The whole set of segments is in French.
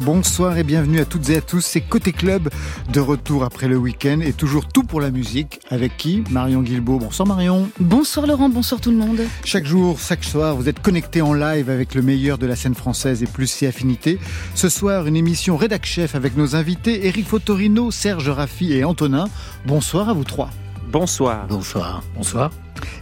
Bonsoir et bienvenue à toutes et à tous, c'est Côté Club de retour après le week-end et toujours tout pour la musique. Avec qui Marion Guilbault. Bonsoir Marion. Bonsoir Laurent, bonsoir tout le monde. Chaque jour, chaque soir, vous êtes connectés en live avec le meilleur de la scène française et plus si affinités. Ce soir, une émission Rédac Chef avec nos invités Eric Fotorino, Serge Raffi et Antonin. Bonsoir à vous trois. Bonsoir. Bonsoir. Bonsoir.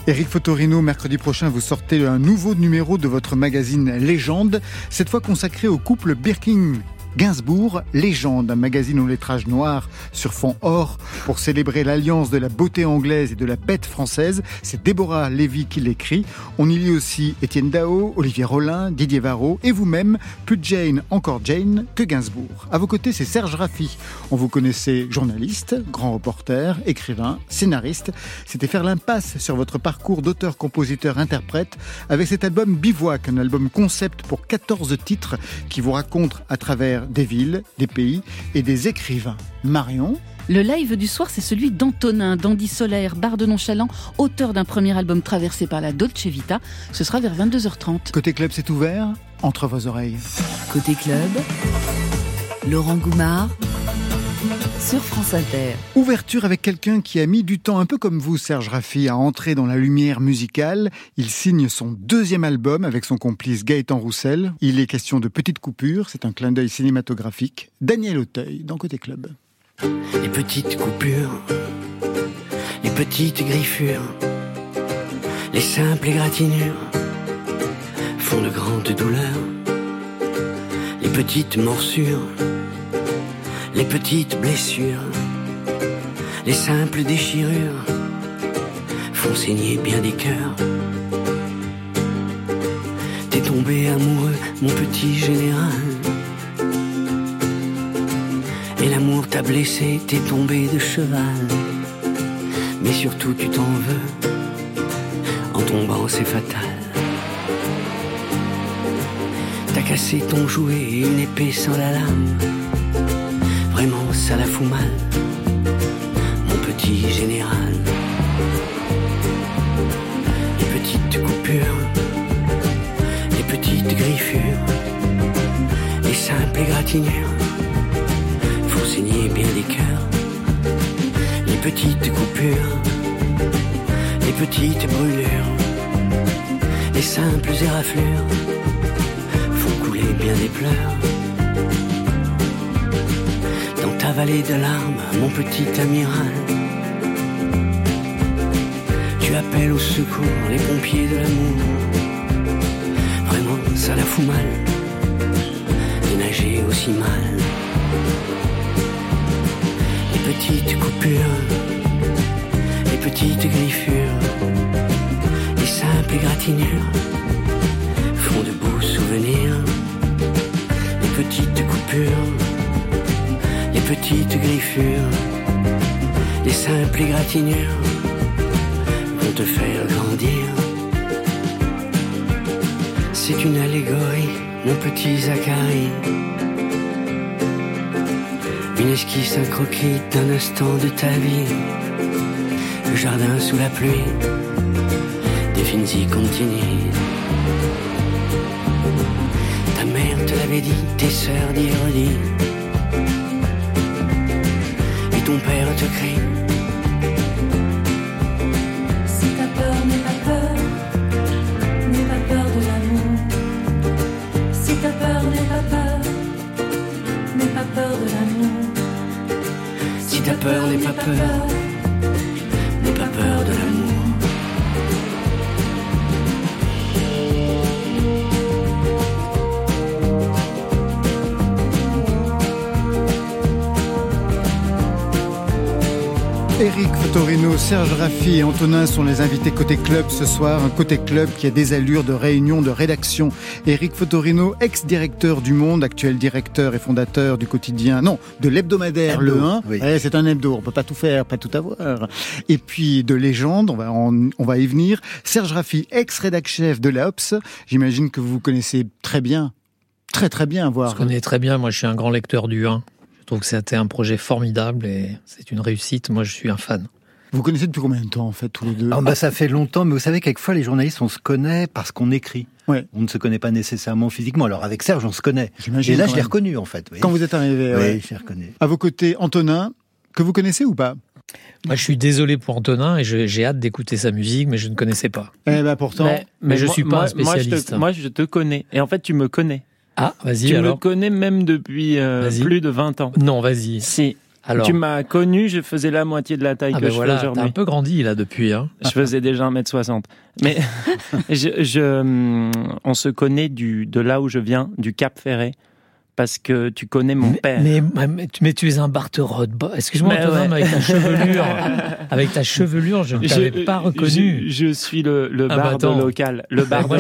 Eric Fotorino, mercredi prochain, vous sortez un nouveau numéro de votre magazine Légende, cette fois consacré au couple Birkin Gainsbourg, Légende, un magazine au lettrage noir sur fond or pour célébrer l'alliance de la beauté anglaise et de la bête française. C'est Déborah Lévy qui l'écrit. On y lit aussi Étienne Dao, Olivier Rollin, Didier Varro et vous-même, plus Jane, encore Jane que Gainsbourg. À vos côtés, c'est Serge Raffi. On vous connaissait journaliste, grand reporter, écrivain, scénariste. C'était faire l'impasse sur votre parcours d'auteur, compositeur, interprète avec cet album Bivouac, un album concept pour 14 titres qui vous raconte à travers des villes, des pays et des écrivains. Marion Le live du soir, c'est celui d'Antonin, dandy solaire, barde nonchalant, auteur d'un premier album traversé par la Dolce Vita. Ce sera vers 22h30. Côté club, c'est ouvert entre vos oreilles. Côté club, Laurent Goumard sur France Inter. Ouverture avec quelqu'un qui a mis du temps, un peu comme vous, Serge Raffi, à entrer dans la lumière musicale. Il signe son deuxième album avec son complice Gaëtan Roussel. Il est question de petites coupures, c'est un clin d'œil cinématographique. Daniel Auteuil, dans Côté Club. Les petites coupures, les petites griffures, les simples égratignures font de grandes douleurs. Les petites morsures, les petites blessures, les simples déchirures font saigner bien des cœurs. T'es tombé amoureux, mon petit général. Et l'amour t'a blessé, t'es tombé de cheval. Mais surtout tu t'en veux, en tombant c'est fatal. T'as cassé ton jouet et une épée sans la lame. Ça la fout mal, mon petit général. Les petites coupures, les petites griffures, les simples égratignures font saigner bien des cœurs. Les petites coupures, les petites brûlures, les simples éraflures font couler bien des pleurs. Ta vallée de larmes, mon petit amiral, tu appelles au secours les pompiers de l'amour. Vraiment, ça la fout mal, de nager aussi mal les petites coupures, les petites griffures, les simples égratignures font de beaux souvenirs. Les petites coupures, petites griffures, les simples égratignures vont te faire grandir. C'est une allégorie, mon petit Zacharie une esquisse, un croquis d'un instant de ta vie. Le jardin sous la pluie, des fines continue. Ta mère te l'avait dit, tes sœurs d'y redit. Et ton père te crie. Serge Raffi et Antonin sont les invités côté club ce soir. Un côté club qui a des allures de réunion de rédaction. Eric Fotorino, ex-directeur du Monde, actuel directeur et fondateur du quotidien, non, de l'hebdomadaire Le 1. oui. Ouais, c'est un hebdo, on peut pas tout faire, pas tout avoir. Et puis de légende, on va, en- on va y venir. Serge Raffi, ex-rédac chef de la Ops. J'imagine que vous vous connaissez très bien. Très très bien, Je voire. connais très bien, moi je suis un grand lecteur du 1. Je trouve que c'était un projet formidable et c'est une réussite. Moi, je suis un fan. Vous connaissez depuis combien de temps, en fait, tous les deux Ah, bah, Ça fait longtemps, mais vous savez, quelquefois, les journalistes, on se connaît parce qu'on écrit. Ouais. On ne se connaît pas nécessairement physiquement. Alors, avec Serge, on se connaît. J'imagine, Et là, je l'ai reconnu, en fait. oui. Quand vous êtes arrivé, Oui, ouais. je l'ai reconnu. À vos côtés, Antonin, que vous connaissez ou pas Moi, je suis désolé pour Antonin et j'ai hâte d'écouter sa musique, mais je ne connaissais pas. Eh ben pourtant, Mais je moi- suis pas moi- un spécialiste. Moi je, te, moi, je te connais. Et en fait, tu me connais. Ah, vas-y Tu me connais même depuis euh, plus de 20 ans. Non, vas-y. Si. Alors. Tu m'as connu, je faisais la moitié de la taille Ah que ben je voilà, fais un peu grandi là depuis. Hein. Je faisais déjà 1m60. Mais je, je, hum, on se connaît du, de là où je viens, du Cap Ferré, parce que tu connais mon mais, père. mais, mais, mais tu es un Barterod. Excuse-moi, Antonin, ouais. avec ta chevelure, avec ta chevelure, je ne t'avais pas reconnu. Je, je suis le, le Ah bah barde local, le barde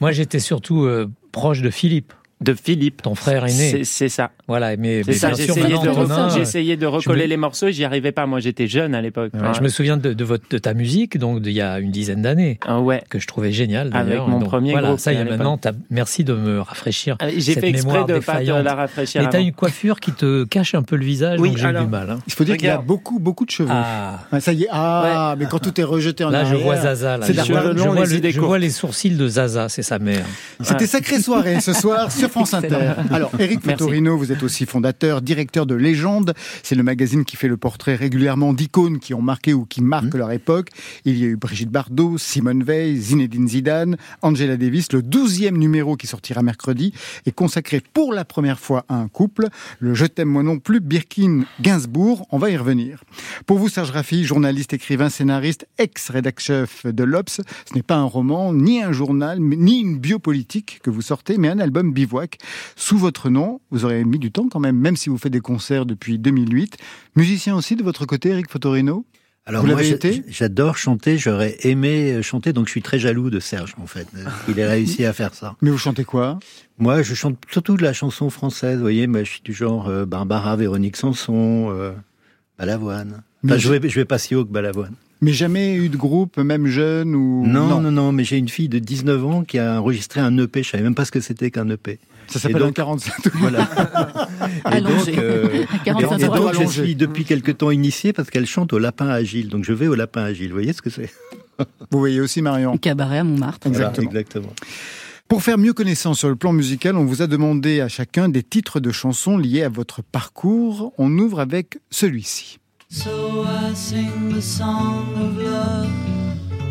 Moi, j'étais surtout euh, proche de Philippe, de Philippe. ton frère aîné. c'est ça. Voilà, mais, mais ça. bien sûr, J'essayais de, re- recoller me- les morceaux et j'y arrivais pas. Moi, j'étais jeune à l'époque. Ouais, Je me souviens de, de, votre, de ta musique, donc d'il y a une dizaine d'années, ah ouais. que je trouvais géniale. Avec mon Donc, premier voilà, groupe Ça y l'époque. maintenant, merci de me rafraîchir. Ah, J'ai cette fait exprès mémoire de pas te défaillante. la rafraîchir. Mais t'as une coiffure qui te cache un peu le visage, Oui, donc j'ai du mal. hein. il faut dire qu'il a Regarde. beaucoup, beaucoup de cheveux. Ah, ça y est, ah, mais quand tout est rejeté en là, je arrière, vois Zaza. Là. c'est Je, de la vois- cheveux je vois les je vois sourcils de Zaza, c'est sa mère. C'était sacrée soirée ce soir sur France Inter. Alors, Eric. Fotorino, vous êtes aussi fondateur, directeur de Légende. C'est le magazine qui fait le portrait régulièrement d'icônes qui ont marqué ou qui marquent leur époque. Il y a eu Brigitte Bardot, Simone Veil, Zinedine Zidane, Angela Davis. Le douzième numéro qui sortira mercredi est consacré pour la première fois à un couple. Le Je t'aime moi non plus, Birkin Gainsbourg. On va y revenir. Pour vous, Serge Raffi, journaliste, écrivain, scénariste, ex-rédac-chef de l'Obs, ce n'est pas un roman, ni un journal, ni une biopolitique que vous sortez, mais un album bivouac sous votre nom. Vous aurez mis du temps quand même, même si vous faites des concerts depuis 2008. Musicien aussi de votre côté, Eric Fotorino? Alors, Vous moi, j'adore chanter. J'aurais aimé euh, chanter, donc je suis très jaloux de Serge, en fait. Il a réussi à faire ça. Mais vous chantez quoi? Moi, je chante surtout de la chanson française. Vous voyez, moi, je suis du genre euh, Barbara, Véronique Sanson, euh, Balavoine. Enfin, je- je, vais, je vais pas si haut que Balavoine. Mais jamais eu de groupe, même jeune ou Non, non, non, mais j'ai une fille de 19 ans qui a enregistré un EP. Je savais même pas ce que c'était qu'un EP. Ça s'appelle un 47. Voilà. et donc, euh, et 45 donc, je suis depuis quelque temps initié parce qu'elle chante au lapin agile. Donc, je vais au lapin agile. Vous voyez ce que c'est Vous voyez aussi Marion. Cabaret à Montmartre. Exactement. Voilà, exactement. Pour faire mieux connaissance sur le plan musical, on vous a demandé à chacun des titres de chansons liés à votre parcours. On ouvre avec celui-ci. So I sing the song of love.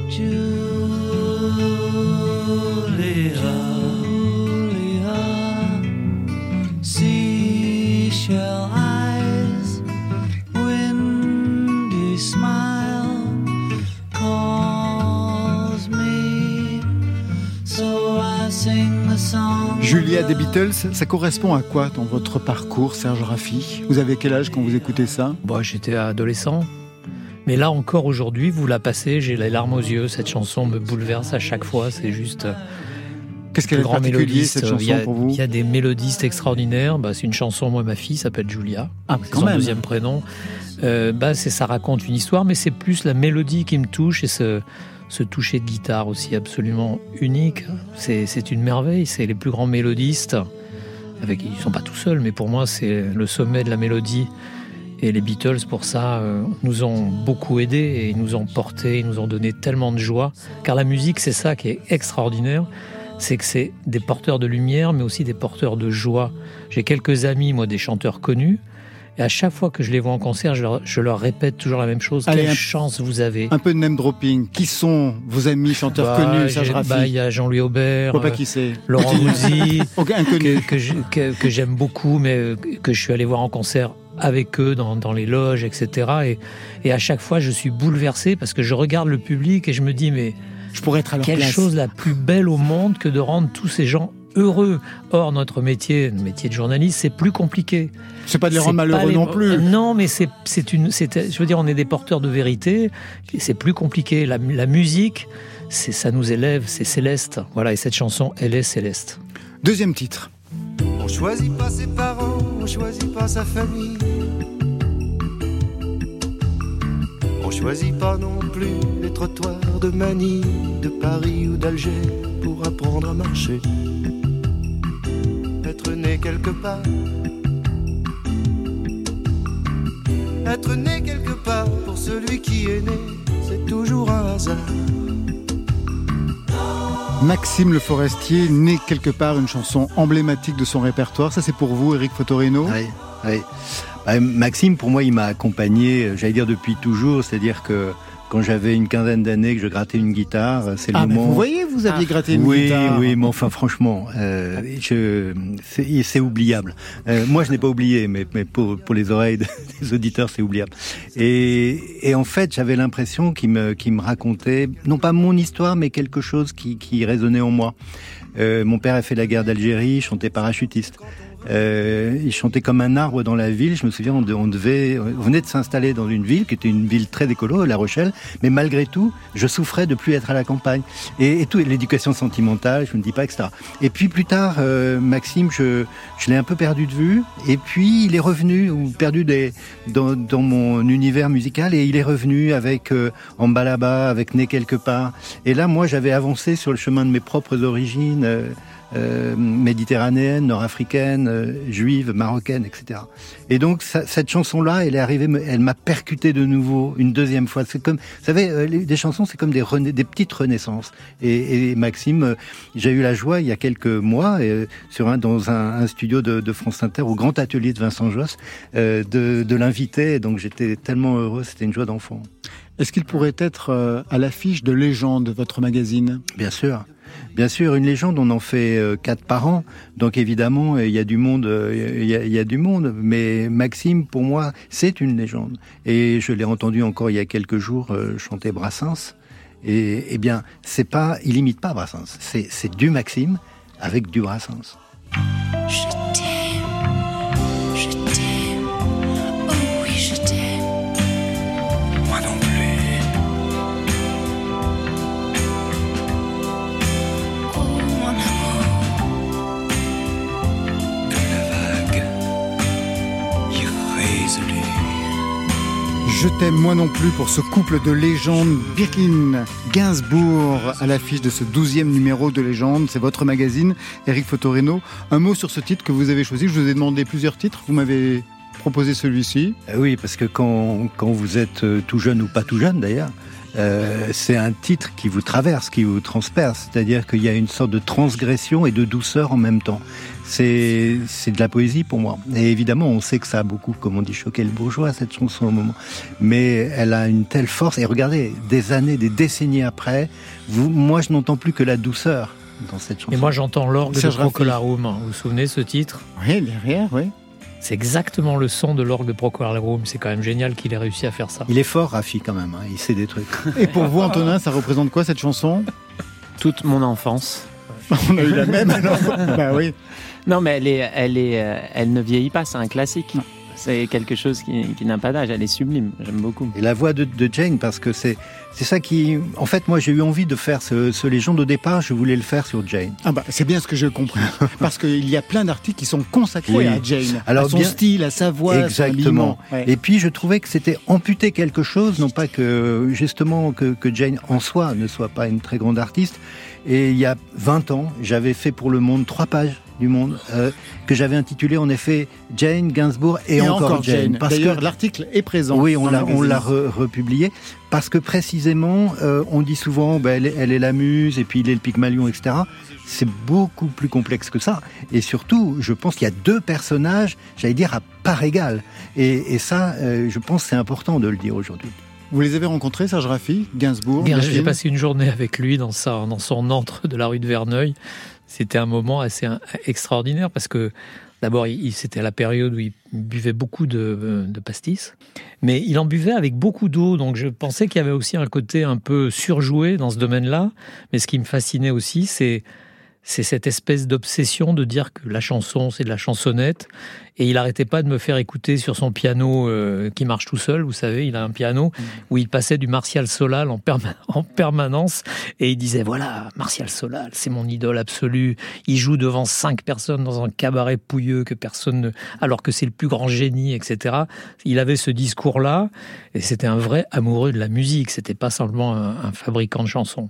Julia. Seashell eyes, windy smile calls me. So I sing the song. of Julia des. Beatles, ça correspond à quoi dans votre parcours, Serge Raffi? Vous avez quel âge quand vous écoutez ça? Bon, j'étais adolescent. Mais là encore aujourd'hui, vous la passez, j'ai les larmes aux yeux. Cette chanson me bouleverse à chaque fois. C'est juste euh, Qu'est-ce qu'elle est particulier, cette Il chanson y, a, pour vous il y a des mélodistes extraordinaires. Bah, c'est une chanson. Moi, ma fille s'appelle Julia. Ah, C'est quand son même deuxième prénom. Euh, bah, c'est ça raconte une histoire, mais c'est plus la mélodie qui me touche et ce, ce toucher de guitare aussi absolument unique. C'est une merveille. C'est les plus grands mélodistes. Avec, ils sont pas tout seuls, mais pour moi, c'est le sommet de la mélodie. Et les Beatles, pour ça, euh, nous ont beaucoup aidés et ils nous ont portés, ils nous ont donné tellement de joie. Car la musique, c'est ça qui est extraordinaire. C'est que c'est des porteurs de lumière, mais aussi des porteurs de joie. J'ai quelques amis, moi, des chanteurs connus. Et à chaque fois que je les vois en concert, je leur, je leur répète toujours la même chose. Allez, Quelle un- chance vous avez. Un peu de name dropping. Qui sont vos amis chanteurs Bah, connus, Serge bah, Il y a Jean-Louis Aubert, Je vois pas euh, qui. Laurent Voulzy, Ok, inconnu. que, que, je- que- que j'aime beaucoup, mais euh, que je suis allé voir en concert avec eux dans, dans les loges, etc. Et, et à chaque fois, je suis bouleversé parce que je regarde le public et je me dis, mais Je pourrais être à leur quelle place. chose la plus belle au monde que de rendre tous ces gens heureux. Or, notre métier, le métier de journaliste, c'est plus compliqué. C'est pas de les rendre malheureux les- non plus. Euh, Non, mais c'est une, je veux dire, on est des porteurs de vérité. C'est plus compliqué. La, la musique, c'est ça nous élève, c'est céleste. Voilà, et cette chanson, elle est céleste. Deuxième titre. On choisit pas ses parents, on choisit pas sa famille. On choisit pas non plus les trottoirs de Manille, de Paris ou d'Alger pour apprendre à marcher. Être né quelque part, Être né quelque part pour celui qui est né, c'est toujours un hasard. Maxime Le Forestier, né quelque part une chanson emblématique de son répertoire. Ça, c'est pour vous, Eric Fotorino Oui, oui. Maxime, pour moi, il m'a accompagné, j'allais dire depuis toujours, c'est-à-dire que quand j'avais une quinzaine d'années que je grattais une guitare, c'est le ah, moment. vous voyez, vous aviez gratté une oui, guitare. Oui, oui, mais enfin, franchement, euh, je, c'est, c'est oubliable. Euh, moi, je n'ai pas oublié, mais, mais pour, pour les oreilles des auditeurs, c'est oubliable. Et, et en fait, j'avais l'impression qu'il me, qu'il me racontait, non pas mon histoire, mais quelque chose qui, qui résonnait en moi. Euh, mon père a fait la guerre d'Algérie, chantait parachutiste. Euh, il chantait comme un arbre dans la ville. Je me souviens, on, de- on devait, on venait de s'installer dans une ville qui était une ville très décolo, La Rochelle. Mais malgré tout, je souffrais de plus être à la campagne. Et, et tout, l'éducation sentimentale, je ne dis pas, etc. Et puis plus tard, euh, Maxime, je, je l'ai un peu perdu de vue. Et puis il est revenu, ou perdu des, dans, dans mon univers musical, et il est revenu avec euh, Ambalaba, avec Né quelque part. Et là, moi, j'avais avancé sur le chemin de mes propres origines. Euh, méditerranéenne, nord-africaine, euh, juive, marocaine, etc. Et donc ça- cette chanson-là, elle est arrivée, elle m'a percuté de nouveau une deuxième fois. C'est comme, vous savez, euh, les- des chansons, c'est comme des, rena- des petites renaissances. Et, et Maxime, euh, j'ai eu la joie il y a quelques mois, euh, sur un, dans un, un studio de, de France Inter, au grand atelier de Vincent Josse, euh, de, de l'inviter. Donc j'étais tellement heureux, c'était une joie d'enfant. Est-ce qu'il pourrait être à l'affiche de Légende, votre magazine? Bien sûr. Bien sûr, une légende, on en fait euh, quatre par an. Donc évidemment, il y a du monde, euh, il y, a, du monde. Mais Maxime, pour moi, c'est une légende. Et je l'ai entendu encore il y a quelques jours euh, chanter Brassens. Et eh bien, c'est pas, il imite pas Brassens. C'est, du Maxime avec du Brassens. Je t'aime moi non plus pour ce couple de légendes Birkin Gainsbourg à l'affiche de ce douzième numéro de Légende. C'est votre magazine, Eric Fotorino. Un mot sur ce titre que vous avez choisi. Je vous ai demandé plusieurs titres. Vous m'avez proposé celui-ci. Euh, Oui, parce que quand, quand vous êtes euh, tout jeune ou pas tout jeune d'ailleurs, euh, c'est un titre qui vous traverse, qui vous transperce. C'est-à-dire qu'il y a une sorte de transgression et de douceur en même temps. C'est c'est de la poésie pour moi. Et évidemment, on sait que ça a beaucoup, comme on dit, choqué le bourgeois, cette chanson au moment. Mais elle a une telle force. Et regardez, des années, des décennies après, vous, moi, je n'entends plus que la douceur dans cette chanson. Et moi, j'entends l'orgue de. Procolarum. Vous vous souvenez de ce titre? Oui, derrière, oui. C'est exactement le son de l'orgue de Procolarum. C'est quand même génial qu'il ait réussi à faire ça. Il est fort, Rafi, quand même. hein. Il sait des trucs. Et pour vous, Antonin, ça représente quoi cette chanson? Toute mon enfance. On a eu la même alors. bah oui. Non, mais elle, est, elle, est, euh, elle ne vieillit pas, c'est un classique. C'est quelque chose qui, qui n'a pas d'âge, elle est sublime, j'aime beaucoup. Et la voix de, de Jane, parce que c'est c'est ça qui... En fait, moi, j'ai eu envie de faire ce, ce légende au départ. Je voulais le faire sur Jane. Ah bah c'est bien ce que j'ai compris. Parce qu'il y a plein d'articles qui sont consacrés Oui. à Jane. Alors, à son bien- style, à sa voix, à son Exactement. Ouais. Et puis, je trouvais que c'était amputer quelque chose, non pas que, justement, que, que Jane en soi ne soit pas une très grande artiste. Et il y a 20 ans, j'avais fait pour Le Monde trois pages du Monde, euh, que j'avais intitulé en effet Jane, Gainsbourg et, Et encore, Jane. Parce que l'article est présent. Oui, on l'a, le on magazine. l'a re- republié parce que précisément, euh, on dit souvent, ben, elle, est- elle est la muse et puis il est le Pygmalion, etc. C'est beaucoup plus complexe que ça. Et surtout, je pense qu'il y a deux personnages, j'allais dire à part égale. Et, et ça, euh, je pense, que c'est important de le dire aujourd'hui. Vous les avez rencontrés, Serge Raffi, Gainsbourg J'ai passé une journée avec lui dans, sa, dans son antre de la rue de Verneuil. C'était un moment assez euh, extraordinaire parce que d'abord, c'était la période où il buvait beaucoup de, de pastis, mais il en buvait avec beaucoup d'eau. Donc je pensais qu'il y avait aussi un côté un peu surjoué dans ce domaine-là. Mais ce qui me fascinait aussi, c'est c'est cette espèce d'obsession de dire que la chanson, c'est de la chansonnette. Et il arrêtait pas de me faire écouter sur son piano euh, qui marche tout seul. Vous savez, il a un piano où il passait du Martial Solal en, perma- en permanence. Et il disait, voilà, Martial Solal, c'est mon idole absolue. Il joue devant cinq personnes dans un cabaret pouilleux que personne ne... Alors que c'est le plus grand génie, etc. Il avait ce discours-là. Et c'était un vrai amoureux de la musique. C'était pas simplement un, un fabricant de chansons.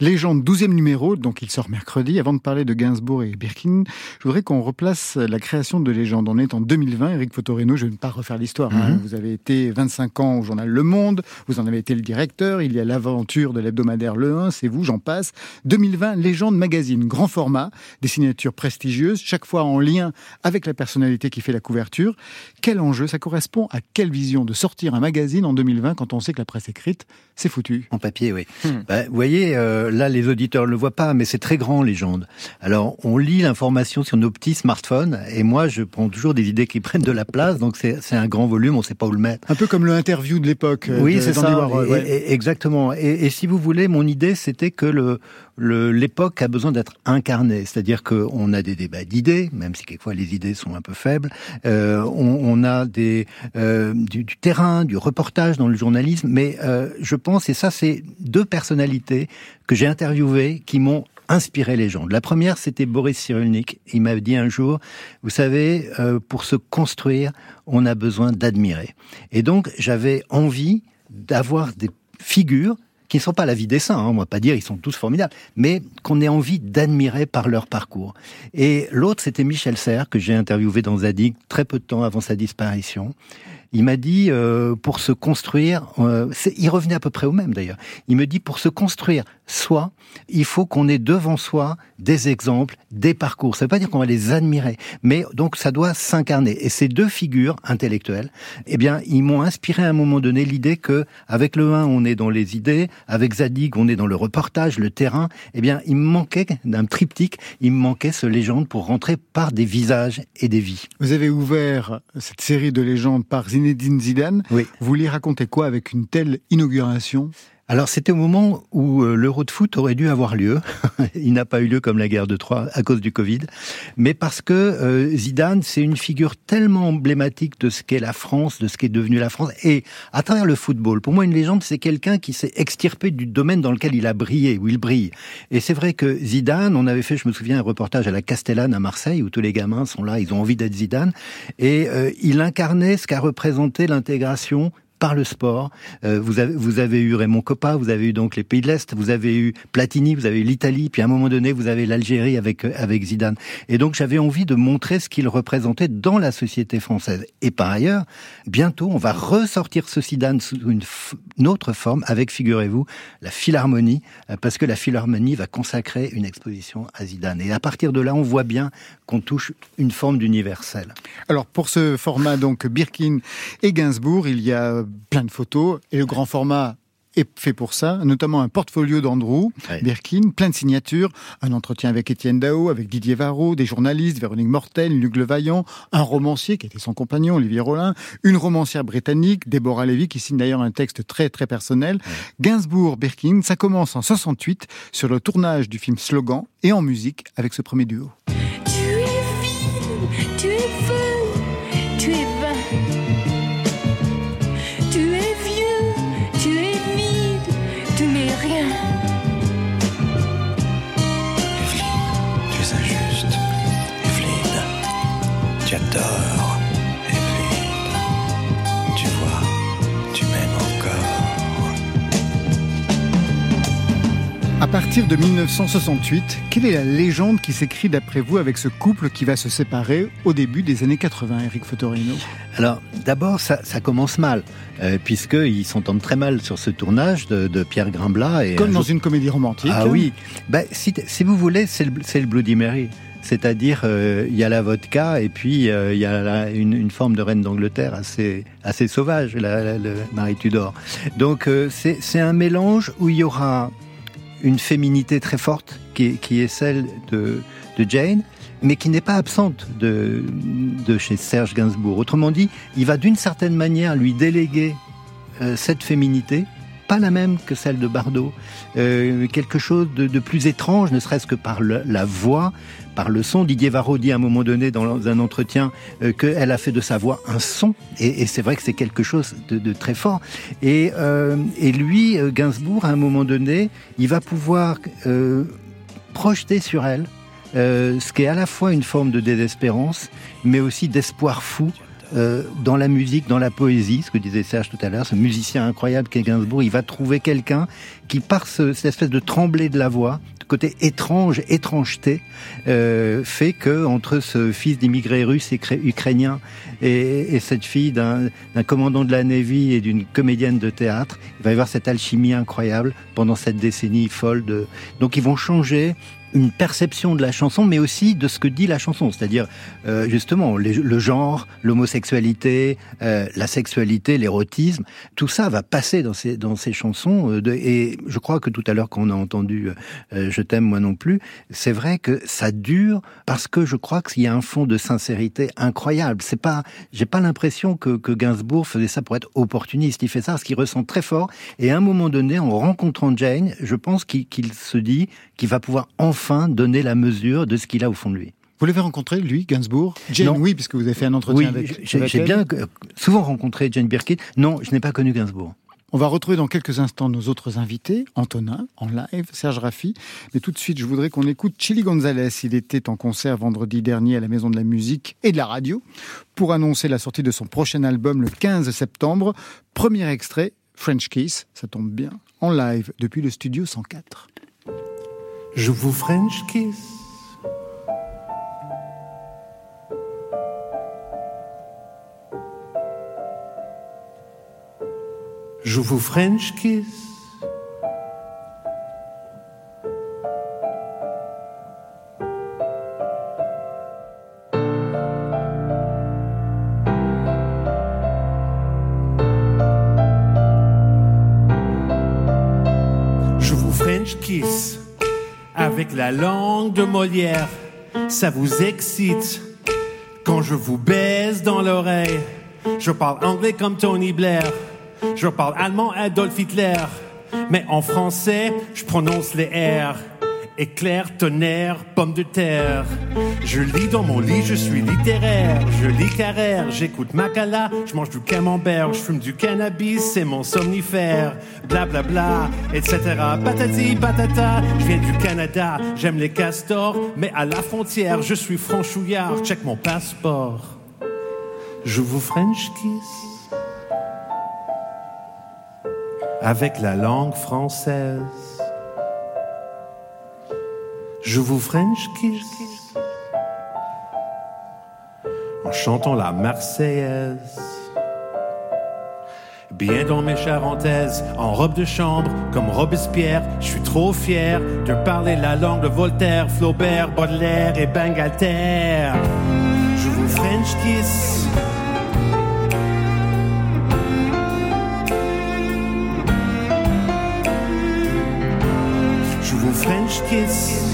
Légende, 12e numéro, donc il sort mercredi. Avant de parler de Gainsbourg et Birkin, je voudrais qu'on replace la création de Légende. On est en 2020, Eric Fotorino, je ne vais pas refaire l'histoire. hein. Mhm. Vous avez été 25 ans au journal Le Monde, vous en avez été le directeur, il y a l'aventure de l'hebdomadaire Le 1, c'est vous, j'en passe. 2020, Légende Magazine, grand format, des signatures prestigieuses, chaque fois en lien avec la personnalité qui fait la couverture. Quel enjeu, ça correspond à quelle vision de sortir un magazine en 2020 quand on sait que la presse écrite, c'est foutu? En papier, oui. Hmm. Bah, vous voyez, euh, là, les auditeurs ne le voient pas, mais c'est très grand, légende. Alors, on lit l'information sur nos petits smartphones, et moi, je prends toujours des idées qui prennent de la place, donc c'est un grand volume, on ne sait pas où le mettre. Un peu comme le interview de l'époque. euh, Oui, c'est ça. Warhol, Et- ouais. et- exactement. Et, et si vous voulez, mon idée, c'était que le- l'époque a besoin d'être incarnée, c'est-à-dire qu'on a des débats d'idées, même si quelquefois les idées sont un peu faibles. Euh, on, on a des euh, du, du terrain, du reportage dans le journalisme, mais euh, je pense, et ça, c'est deux personnalités que j'ai interviewées qui m'ont inspiré les gens. La première, c'était Boris Cyrulnik. Il m'a dit un jour, vous savez, euh, pour se construire, on a besoin d'admirer. Et donc, j'avais envie d'avoir des figures qui ne sont pas la vie des saints, hein, on va pas dire ils sont tous formidables, mais qu'on ait envie d'admirer par leur parcours. Et l'autre, c'était Michel Serres, que j'ai interviewé dans Zadig très peu de temps avant sa disparition. Il m'a dit, euh, pour se construire, euh, il revenait à peu près au même d'ailleurs, il me dit, pour se construire soi, il faut qu'on ait devant soi des exemples, des parcours. Ça veut pas dire qu'on va les admirer, mais donc ça doit s'incarner. Et ces deux figures intellectuelles, eh bien, ils m'ont inspiré à un moment donné l'idée que, avec le 1, on est dans les idées, avec Zadig, on est dans le reportage, le terrain. Eh bien, il me manquait d'un triptyque, il me manquait ce légende pour rentrer par des visages et des vies. Vous avez ouvert cette série de légendes par Zinedine Zidane. Oui. Vous vouliez raconter quoi avec une telle inauguration? Alors c'était au moment où euh, l'Euro de foot aurait dû avoir lieu. Il n'a pas eu lieu comme la guerre de Troie à cause du Covid, mais parce que euh, Zidane c'est une figure tellement emblématique de ce qu'est la France, de ce qu'est devenu la France, et à travers le football. Pour moi, une légende c'est quelqu'un qui s'est extirpé du domaine dans lequel il a brillé, où il brille. Et c'est vrai que Zidane, on avait fait, je me souviens, un reportage à la Castellane à Marseille où tous les gamins sont là, ils ont envie d'être Zidane, et euh, il incarnait ce qu'a représenté l'intégration par le sport. Euh, vous, avez, eu Raymond Coppa, vous avez eu donc les pays de l'Est, vous avez eu Platini, vous avez eu l'Italie, puis à un moment donné, vous avez l'Algérie avec, euh, avec Zidane. Et donc j'avais envie de montrer ce qu'il représentait dans la société française. Et par ailleurs, bientôt, on va ressortir ce Zidane sous une, une autre forme avec, figurez-vous, la Philharmonie, euh, parce que la Philharmonie va consacrer une exposition à Zidane. Et à partir de là, on voit bien qu'on touche une forme d'universel. Alors pour ce format donc Birkin et Gainsbourg, il y a plein de photos et le grand format est fait pour ça, notamment un portfolio d'Andrew, Ouais. Birkin, plein de signatures, un entretien avec Étienne Dao, avec Didier Varro, des journalistes, Véronique Mortel, Luc Levaillant, un romancier qui était son compagnon, Olivier Rollin, une romancière britannique, Déborah Levy, qui signe d'ailleurs un texte très très personnel. Gainsbourg, Birkin, ça commence en 68 sur le tournage du film Slogan et en musique avec ce premier duo. Tu es vide, tu es feu, tu es À partir de 1968, quelle est la légende qui s'écrit d'après vous avec ce couple qui va se séparer au début des années 80, Eric Fotorino? Alors, d'abord, ça, ça commence mal, euh, puisqu'ils s'entendent très mal sur ce tournage de, de Pierre Grimblat. Et Comme un dans jour- une comédie romantique. Ah oui, bah, si, si vous voulez, c'est le, Bloody Mary. C'est-à-dire, euh, il y a la vodka et puis euh, il y a la- une, une forme de reine d'Angleterre assez, assez sauvage, la, la- le Marie Tudor. Donc euh, c'est un mélange où il y aura une féminité très forte qui est, celle de, Jane, mais qui n'est pas absente de, chez Serge Gainsbourg. Autrement dit, il va d'une certaine manière lui déléguer euh, cette féminité, pas la même que celle de Bardot, euh, quelque chose de, plus étrange, ne serait-ce que par la voix, par le son. Didier Varro dit à un moment donné dans un entretien euh, qu'elle a fait de sa voix un son, et, c'est vrai que c'est quelque chose de, très fort. Et, euh, lui, euh, Gainsbourg, à un moment donné, il va pouvoir projeter sur elle ce qui est à la fois une forme de désespérance, mais aussi d'espoir fou dans la musique, dans la poésie, ce que disait Serge tout à l'heure, ce musicien incroyable qu'est Gainsbourg, il va trouver quelqu'un qui, par ce, cette espèce de tremblé de la voix, côté étrange, étrangeté, euh, fait que entre ce fils d'immigrés russes et ukrainiens et, et cette fille d'un commandant de la Navy et d'une comédienne de théâtre, il va y avoir cette alchimie incroyable pendant cette décennie folle de. Donc ils vont changer une perception de la chanson, mais aussi de ce que dit la chanson, c'est-à-dire euh, justement le genre, l'homosexualité, euh, la sexualité, l'érotisme, tout ça va passer dans ces dans ces chansons. Euh, et je crois que tout à l'heure qu'on a entendu euh, "Je t'aime moi non plus", c'est vrai que ça dure parce que je crois qu'il y a un fond de sincérité incroyable. C'est pas, j'ai pas l'impression que, que Gainsbourg faisait ça pour être opportuniste. Il fait ça parce qu'il ressent très fort. Et à un moment donné, en rencontrant Jane, je pense qu'il qu'il se dit qu'il va pouvoir enfin enfin donner la mesure de ce qu'il a au fond de lui. Vous l'avez rencontré, lui, Gainsbourg? Jane, oui, puisque vous avez fait un entretien oui, avec J'ai bien souvent rencontré Jane Birkin. Non, je n'ai pas connu Gainsbourg. On va retrouver dans quelques instants nos autres invités, Antonin, en live, Serge Raffi. Mais tout de suite, je voudrais qu'on écoute Chili Gonzalez. Il était en concert vendredi dernier à la Maison de la Musique et de la Radio pour annoncer la sortie de son prochain album le 15 septembre. Premier extrait, French Kiss, ça tombe bien, en live depuis le studio 104. Je vous French kiss. Je vous French kiss. Avec la langue de Molière. Ça vous excite quand je vous baise dans l'oreille. Je parle anglais comme Tony Blair. Je parle allemand Adolf Hitler. Mais en français, je prononce les R. Éclair, tonnerre, pomme de terre. Je lis dans mon lit, je suis littéraire. Je lis Carrère, j'écoute Macala, je mange du camembert, je fume du cannabis, c'est mon somnifère. Blablabla, bla, bla, etc. Patati, patata, je viens du Canada, j'aime les castors, mais à la frontière, je suis franchouillard, check mon passeport. Je vous French kiss avec la langue française. Je vous French kiss en chantant la Marseillaise. Bien dans mes charentaises, en robe de chambre, comme Robespierre, je suis trop fier de parler la langue de Voltaire, Flaubert, Baudelaire et Bangalter. Je vous French kiss. Je vous French kiss.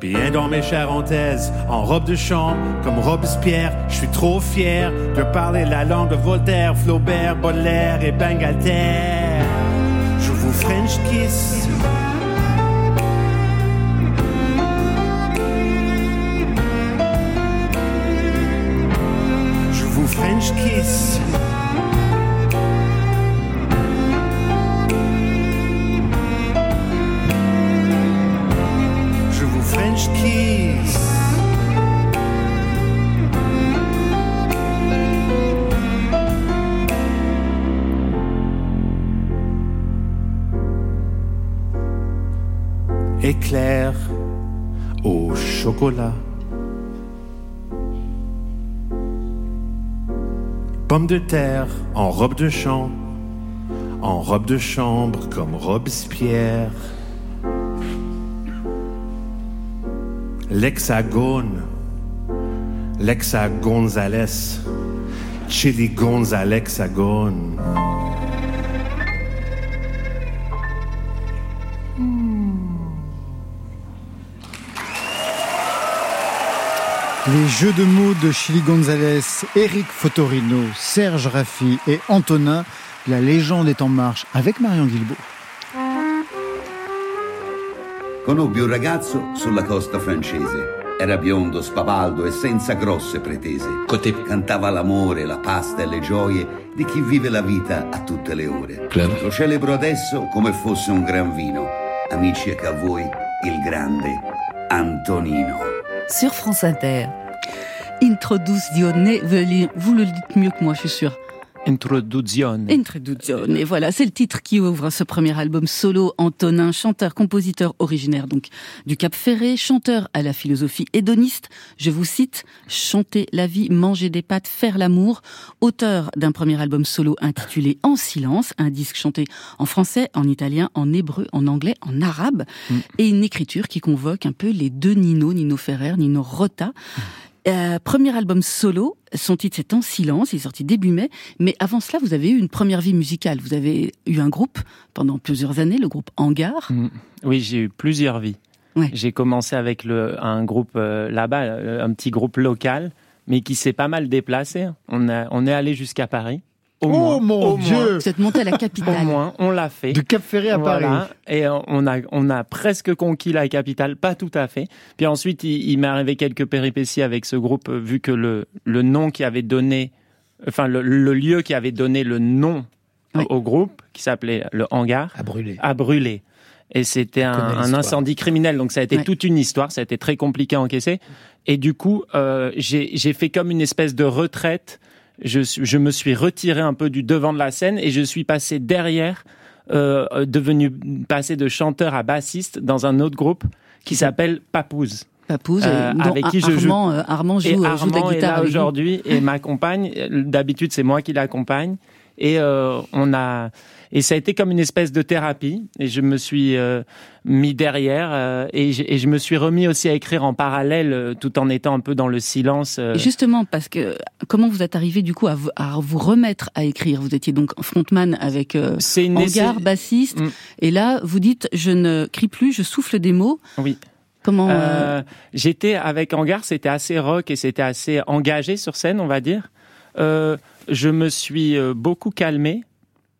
Bien dans mes charentaises, en robe de chambre, comme Robespierre, je suis trop fier de parler la langue de Voltaire, Flaubert, Baudelaire et Bangalter. Je vous French kiss. Je vous French kiss. Chocolat. Pomme de terre en robe de champ, en robe de chambre comme Robespierre. L'hexagone, l'hexagonzales, chili gonzalexagone. Les jeux de mots de Chili Gonzalez, Eric Fotorino, Serge Raffi et Antonin. La légende est en marche avec Marion Guilbault. Conobbi un ragazzo sulla costa francese. Era biondo, spavaldo e senza grosse pretese. Cantava l'amore, la pasta e le gioie di chi vive la vita a tutte le ore. Lo celebro adesso come fosse un gran vino. Amici e a voi, il grande Antonino. Sur France Inter. Introduzione, vous le dites mieux que moi, je suis sûre. Introduzione. Introduzione. Et voilà, c'est le titre qui ouvre ce premier album solo. Antonin, chanteur, compositeur originaire donc du Cap Ferré, chanteur à la philosophie hédoniste. Je vous cite, chanter la vie, manger des pâtes, faire l'amour. Auteur d'un premier album solo intitulé En silence, un disque chanté en français, en italien, en hébreu, en anglais, en arabe. Et une écriture qui convoque un peu les deux Nino, Nino Ferrer, Nino Rota. Euh, premier album solo, son titre c'est En silence, il est sorti début mai, mais avant cela vous avez eu une première vie musicale, vous avez eu un groupe pendant plusieurs années, le groupe Hangar. Mm. Oui, j'ai eu plusieurs vies. Ouais. J'ai commencé avec le, un groupe euh, là-bas, euh, un petit groupe local, mais qui s'est pas mal déplacé. On, a, on est allé jusqu'à Paris. Au Oh moins. mon Au Dieu moins. Vous êtes monté à la Au capitale. moins, on l'a fait. Du Cap Ferré à Voilà. Paris. Et on a, on a presque conquis la capitale, pas tout à fait. Puis ensuite, il, il m'est arrivé quelques péripéties avec ce groupe, euh, vu que le, le nom qui avait donné, enfin, le, le lieu qui avait donné le nom Oui. au groupe, qui s'appelait le hangar, À brûler. a brûlé. Et c'était un, incendie criminel, donc ça a été Ouais. toute une histoire, ça a été très compliqué à encaisser. Et du coup, euh, j'ai j'ai fait comme une espèce de retraite. Je, je me suis retiré un peu du devant de la scène et je suis passé derrière, euh, euh, devenu passé de chanteur à bassiste dans un autre groupe qui s'appelle Papouze. Papouze, Euh, dont avec qui je joue. Armand, euh, Armand joue, Et euh, joue de la Armand est guitare aujourd'hui et m'accompagne. D'habitude, c'est moi qui l'accompagne. Et euh, on a et ça a été comme une espèce de thérapie. Et je me suis euh, mis derrière euh, et, je, et je me suis remis aussi à écrire en parallèle, euh, tout en étant un peu dans le silence. euh. Justement, parce que comment vous êtes arrivé du coup à vous, à vous remettre à écrire? Vous étiez donc frontman avec euh, C'est une Hangar, essai- bassiste, Mm. et là vous dites je ne crie plus, je souffle des mots. Oui. Comment J'étais avec Hangar, c'était assez rock et c'était assez engagé sur scène, on va dire. Euh, je me suis beaucoup calmé.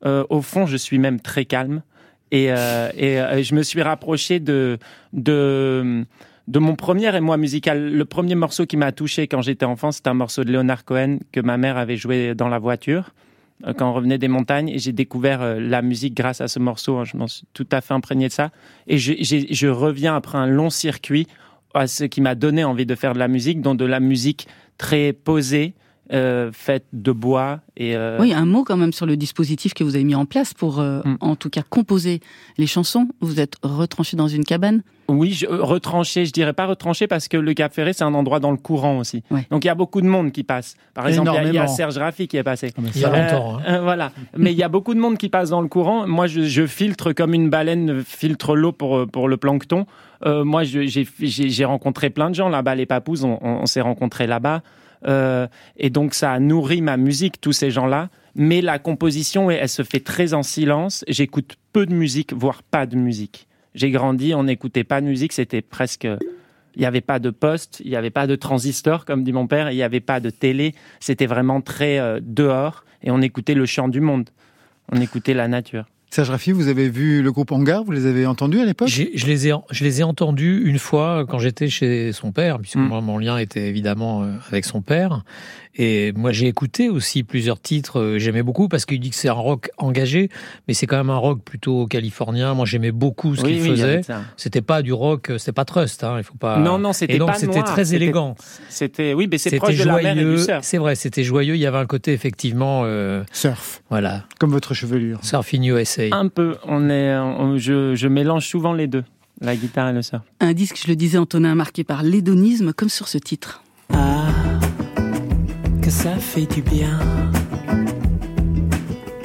Euh, au fond, je suis même très calme. Et, euh, euh, je me suis rapproché de, de, mon premier émoi musical. Le premier morceau qui m'a touché quand j'étais enfant, c'est un morceau de Leonard Cohen que ma mère avait joué dans la voiture quand on revenait des montagnes. Et j'ai découvert la musique grâce à ce morceau. Je m'en suis tout à fait imprégné de ça. Et je reviens après un long circuit à ce qui m'a donné envie de faire de la musique, dont de la musique très posée, euh, faite de bois et euh, Oui, un mot quand même sur le dispositif que vous avez mis en place pour, euh, Mm. en tout cas, composer les chansons. Vous êtes retranché dans une cabane? Oui, je, retranché, je dirais pas retranché parce que le Cap Ferré, c'est un endroit dans le courant aussi. Ouais. Donc il y a beaucoup de monde qui passe. Par exemple, il y a-. Serge Raffi qui est passé. Il y a longtemps. hein. Voilà. Mais il y a beaucoup de monde qui passe dans le courant. Moi, je, je filtre comme une baleine filtre l'eau pour, pour le plancton. Euh, moi, j'ai j'ai- j'ai rencontré plein de gens là-bas, les papous, on, on- on s'est rencontrés là-bas. Euh, et donc, ça a nourri ma musique, tous ces gens-là. Mais la composition, elle, se fait très en silence. J'écoute peu de musique, voire pas de musique. J'ai grandi, on n'écoutait pas de musique, c'était presque... Il n'y avait pas de poste, il n'y avait pas de transistor, comme dit mon père, il n'y avait pas de télé. C'était vraiment très euh, dehors et on écoutait le chant du monde. On écoutait la nature. Serge Raffi, vous avez vu le groupe Hangar Vous les avez entendus à l'époque? Je les, ai, je les ai entendus une fois quand j'étais chez son père, puisque Mm. moi, mon lien était évidemment euh, avec son père. Et moi, j'ai écouté aussi plusieurs titres. euh, J'aimais beaucoup parce qu'il dit que c'est un rock engagé, mais c'est quand même un rock plutôt californien. Moi, j'aimais beaucoup ce Oui, qu'il oui, faisait. C'était pas du rock, euh, c'était pas Trust. Hein, il faut pas. Non, non, c'était Et donc, pas c'était très élégant. C'était, oui, mais c'est C'était proche de la mer et du joyeux. surf. C'est vrai, c'était joyeux. Il y avait un côté effectivement, euh, Surf, voilà, comme votre chevelure. Surfing USA. Un peu. On est, on- je, je mélange souvent les deux. La guitare et le surf. Un disque, je le disais, Antonin, marqué par l'hédonisme, comme sur ce titre. Ah, ça fait du bien.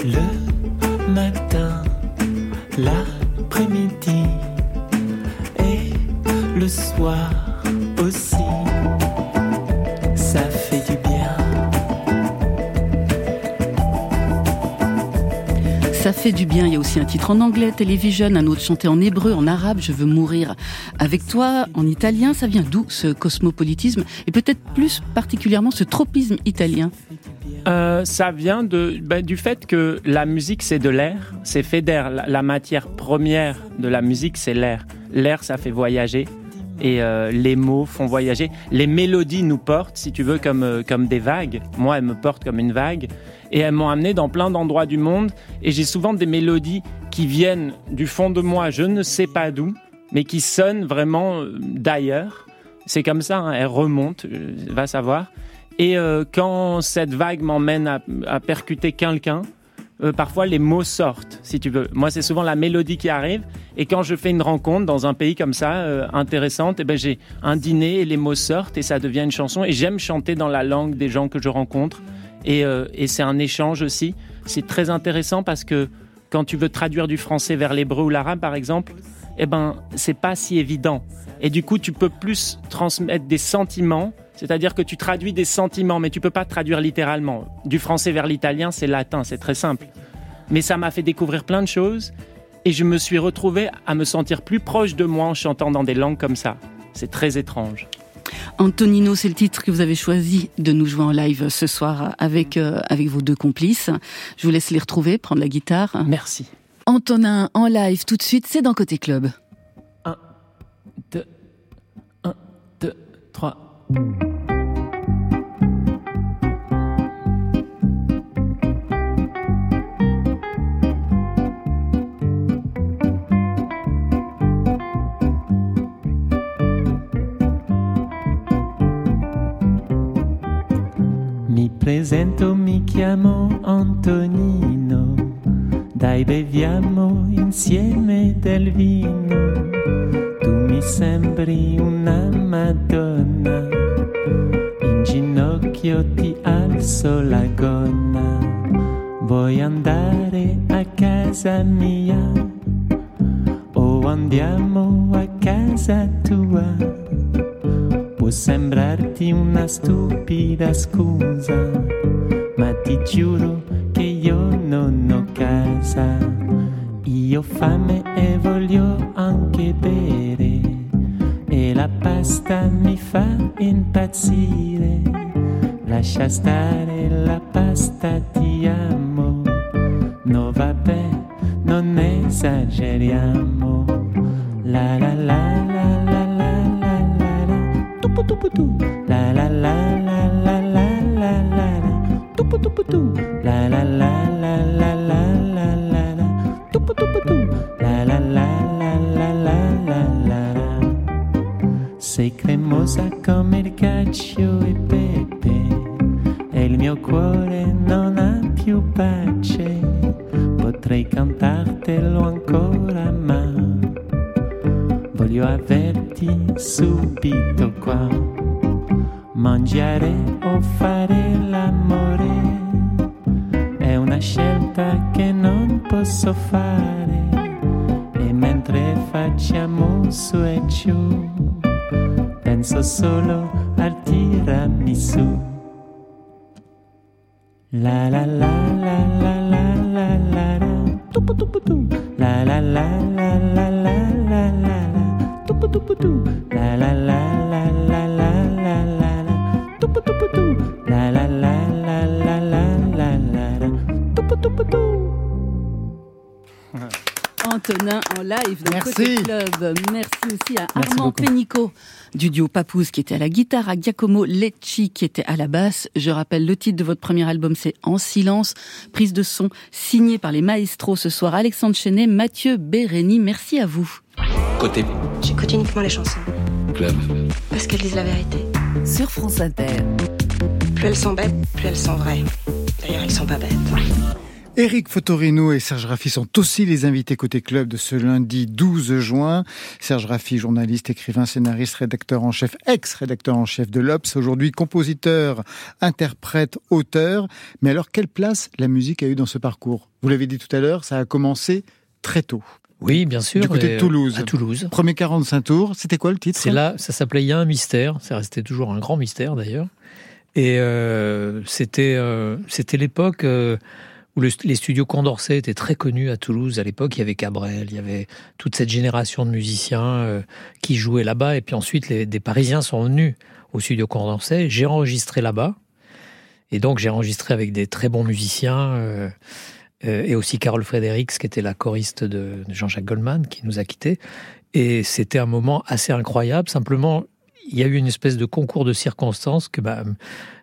Le matin, l'après-midi et le soir aussi. Ça fait du bien. Il y a aussi un titre en anglais, Television, un autre chanté en hébreu, en arabe, Je veux mourir avec toi, en italien. Ça vient d'où ce cosmopolitisme? Et peut-être plus particulièrement ce tropisme italien? Euh, ça vient de, bah, du fait que la musique, c'est de l'air, c'est fait d'air. La matière première de la musique, c'est l'air. L'air, ça fait voyager. Et euh, les mots font voyager. Les mélodies nous portent, si tu veux, comme, euh, comme des vagues. Moi, elles me portent comme une vague. Et elles m'ont amené dans plein d'endroits du monde. Et j'ai souvent des mélodies qui viennent du fond de moi, je ne sais pas d'où, mais qui sonnent vraiment euh, d'ailleurs. C'est comme ça, hein, elles remontent, va savoir. Et quand cette vague m'emmène à percuter quelqu'un, euh, parfois les mots sortent, si tu veux. Moi, c'est souvent la mélodie qui arrive. Et quand je fais une rencontre dans un pays comme ça, euh, intéressante, eh ben, j'ai un dîner et les mots sortent et ça devient une chanson. Et j'aime chanter dans la langue des gens que je rencontre. Et, euh, et c'est un échange aussi. C'est très intéressant parce que quand tu veux traduire du français vers l'hébreu ou l'arabe, par exemple, eh ben, c'est pas si évident. Et du coup, tu peux plus transmettre des sentiments, c'est-à-dire que tu traduis des sentiments, mais tu peux pas traduire littéralement. Du français vers l'italien, c'est latin, c'est très simple. Mais ça m'a fait découvrir plein de choses et je me suis retrouvé à me sentir plus proche de moi en chantant dans des langues comme ça. C'est très étrange. Antonino, c'est le titre que vous avez choisi de nous jouer en live ce soir avec, euh, avec vos deux complices. Je vous laisse les retrouver, prendre la guitare. Merci. Antonin en live tout de suite, c'est dans Côté Club. 2, 1, 2, 3. Mi presento, mi chiamo Antonino. Dai, beviamo insieme del vino. Tu mi sembri una Madonna. In ginocchio ti alzo la gonna. Vuoi andare a casa mia? O andiamo a casa tua? Può sembrarti una stupida scusa, ma ti giuro che io non ho casa. Io ho fame e voglio anche bere, e la pasta mi fa impazzire. Lascia stare la pasta, ti amo. No vabbè, non esageriamo. La la la la la la la la la. Tupu tupu tu. La la la la la la la la. Tupu tupu tu. Cacio e pepe e il mio cuore non ha più pace. Potrei cantartelo ancora, ma voglio averti subito qua. Mangiare o fare l'amore è una scelta che non posso fare. E mentre facciamo su e giù, penso solo al tiramisù. La la la la la la la la la tupu tupu tu la la la la la la la la tupu tupu tu la la la live dans Merci. Côté Club. Merci aussi à Merci Armand. Pénicaud du duo Papouze qui était à la guitare, à Giacomo Lecci qui était à la basse. Je rappelle le titre de votre premier album, c'est En silence, prise de son signée par les maestros ce soir, Alexandre Chenet, Mathieu Bérény. Merci à vous. Côté J'écoute uniquement les chansons. club. Parce qu'elles disent la vérité. Sur France Inter. Plus elles sont bêtes, plus elles sont vraies. D'ailleurs, elles sont pas bêtes. Eric Fotorino et Serge Raffi sont aussi les invités côté club de ce lundi 12 juin. Serge Raffi, journaliste, écrivain, scénariste, rédacteur en chef, ex-rédacteur en chef de l'Obs, aujourd'hui compositeur, interprète, auteur. Mais alors, quelle place la musique a eu dans ce parcours? Vous l'avez dit tout à l'heure, ça a commencé très tôt. Oui, bien sûr. Du côté de Toulouse. À Toulouse. Premier 45 tours, c'était quoi le titre? C'est là, ça s'appelait Il y a un mystère. C'est resté toujours un grand mystère d'ailleurs. Et euh, c'était euh, c'était l'époque euh, où le- les studios Condorcet étaient très connus à Toulouse. À l'époque, il y avait Cabrel, il y avait toute cette génération de musiciens euh, qui jouaient là-bas. Et puis ensuite, des Parisiens sont venus au studio Condorcet. J'ai enregistré là-bas. Et donc, j'ai enregistré avec des très bons musiciens. euh, euh, et aussi Carole Fredericks, qui était la choriste de, de Jean-Jacques Goldman, qui nous a quittés. Et c'était un moment assez incroyable. Simplement, il y a eu une espèce de concours de circonstances que bah,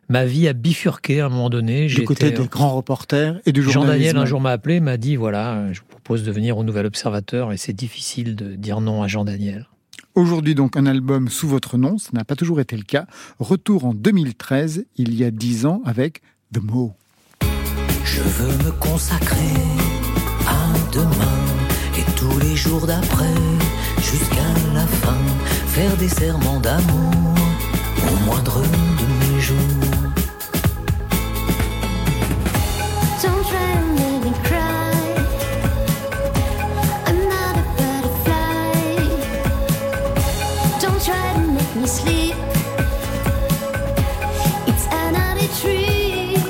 ma vie a bifurqué à un moment donné. Du côté des grands reporters et du Jean journalisme. Daniel un jour m'a appelé, m'a dit voilà, je vous propose de venir au Nouvel Observateur et c'est difficile de dire non à Jean Daniel. Aujourd'hui donc un album sous votre nom, ça n'a pas toujours été le cas. Retour en 2013, il y a dix ans avec The Mo. Je veux me consacrer à demain et tous les jours d'après, jusqu'à la fin, faire des serments d'amour au moindre de mes jours.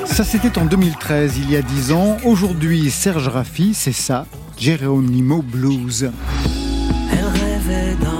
Ça c'était en 2013, il y a dix ans. Aujourd'hui, Serge Raffi, c'est ça, Geronimo Blues. Elle rêvait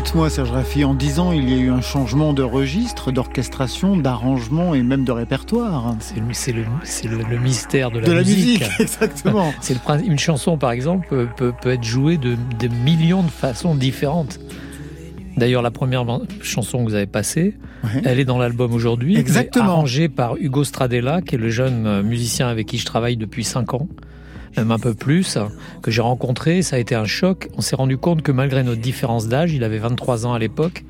dites-moi, Serge Raffi, en dix ans, il y a eu un changement de registre, d'orchestration, d'arrangement et même de répertoire. C'est le, mystère de la De la musique. musique, exactement. C'est. Une chanson, par exemple, peut, être jouée de, de millions de façons différentes. D'ailleurs, la première chanson que vous avez passée, Ouais. elle est dans l'album aujourd'hui. Exactement. Arrangée par Hugo Stradella, qui est le jeune musicien avec qui je travaille depuis 5 ans, même un peu plus, que j'ai rencontré. Ça a été un choc. On s'est rendu compte que malgré notre différence d'âge, il avait 23 ans à l'époque,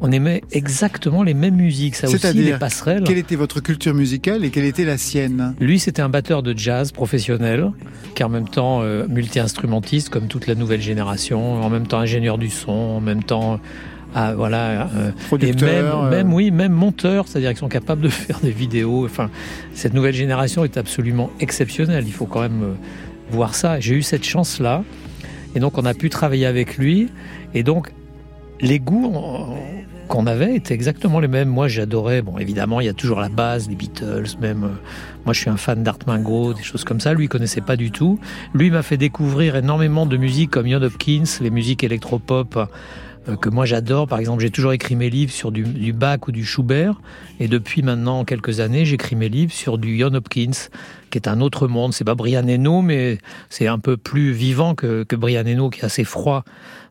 on aimait exactement les mêmes musiques. Ça aussi, les passerelles. quelle était votre culture musicale et quelle était la sienne? Lui, c'était un batteur de jazz professionnel, qui est en même temps euh, multi-instrumentiste, comme toute la nouvelle génération, en même temps ingénieur du son, en même temps. Ah, voilà, euh, et euh. même, même, oui, même monteur, c'est-à-dire qu'ils sont capables de faire des vidéos. Enfin, cette nouvelle génération est absolument exceptionnelle. Il faut quand même euh, voir ça. J'ai eu cette chance-là, et donc on a pu travailler avec lui, et donc les goûts on- qu'on avait étaient exactement les mêmes. Moi, j'adorais, bon, évidemment, il y a toujours la base, les Beatles, même. euh, moi, je suis un fan d'Art Mingo, des choses comme ça. Lui, il connaissait pas du tout. Lui m'a fait découvrir énormément de musique comme Ian Hopkins, les musiques électropop euh, que moi j'adore. Par exemple, j'ai toujours écrit mes livres sur du, du Bach ou du Schubert. Et depuis maintenant quelques années, j'écris mes livres sur du Ian Hopkins, qui est un autre monde. C'est pas Brian Eno, mais c'est un peu plus vivant que, Brian Eno, qui est assez froid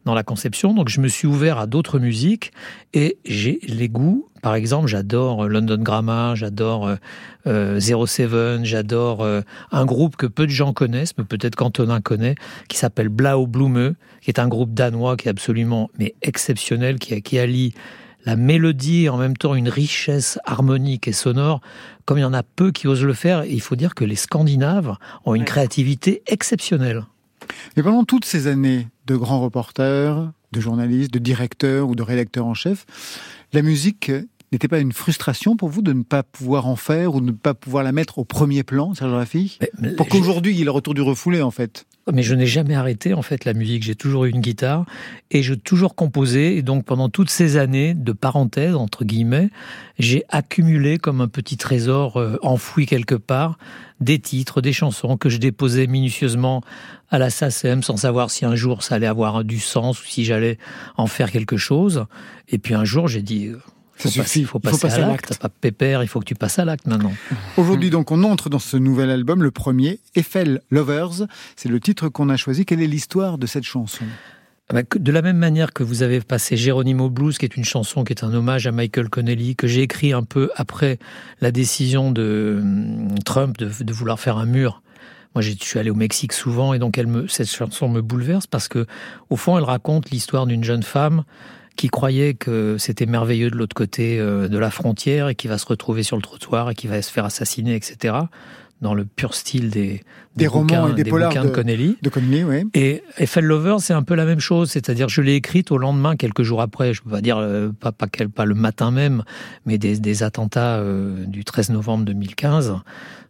dans la conception. Donc je me suis ouvert à d'autres musiques et j'ai les goûts. Par exemple, j'adore euh, London Grammar, j'adore euh, euh, Zero Seven, j'adore euh, un groupe que peu de gens connaissent, mais peut-être qu'Antonin connaît, qui s'appelle Blau Blume, qui est un groupe danois qui est absolument mais exceptionnel, qui, qui allie la mélodie et en même temps une richesse harmonique et sonore, comme il y en a peu qui osent le faire. Et il faut dire que les Scandinaves ont une créativité exceptionnelle. Mais pendant toutes ces années de grands reporters, de journalistes, de directeurs ou de rédacteurs en chef, la musique n'était pas une frustration pour vous de ne pas pouvoir en faire ou de ne pas pouvoir la mettre au premier plan, Serge Raffi Pour qu'aujourd'hui, il y ait le retour du refoulé, en fait. Mais je n'ai jamais arrêté en fait la musique. J'ai toujours eu une guitare et j'ai toujours composé. Et donc pendant toutes ces années de parenthèse entre guillemets, j'ai accumulé comme un petit trésor euh, enfoui quelque part des titres, des chansons que je déposais minutieusement à la SACEM sans savoir si un jour ça allait avoir du sens ou si j'allais en faire quelque chose. Et puis un jour j'ai dit Ça faut suffit. Passer, il faut Il faut passer à l'acte. Pas pépère, il faut que tu passes à l'acte maintenant. Aujourd'hui, donc, on entre dans ce nouvel album, le premier, Eiffel Lovers. C'est le titre qu'on a choisi. Quelle est l'histoire de cette chanson? Ah bah, De la même manière que vous avez passé Geronimo Blues, qui est une chanson qui est un hommage à Michael Connelly, que j'ai écrit un peu après la décision de hum, Trump de, de vouloir faire un mur. Moi, je suis allé au Mexique souvent et donc elle me, cette chanson me bouleverse parce que, au fond, elle raconte l'histoire d'une jeune femme qui croyait que c'était merveilleux de l'autre côté euh, de la frontière et qui va se retrouver sur le trottoir et qui va se faire assassiner, etc. Dans le pur style des, Des romans bouquins- et des polars bouquins de de- Connelly. De Connelly, oui. Et Eiffel Lover, c'est un peu la même chose, c'est-à-dire je l'ai écrite au lendemain, quelques jours après, je peux pas dire euh, pas, pas, quel- pas le matin même, mais des, des attentats euh, du 13 novembre 2015.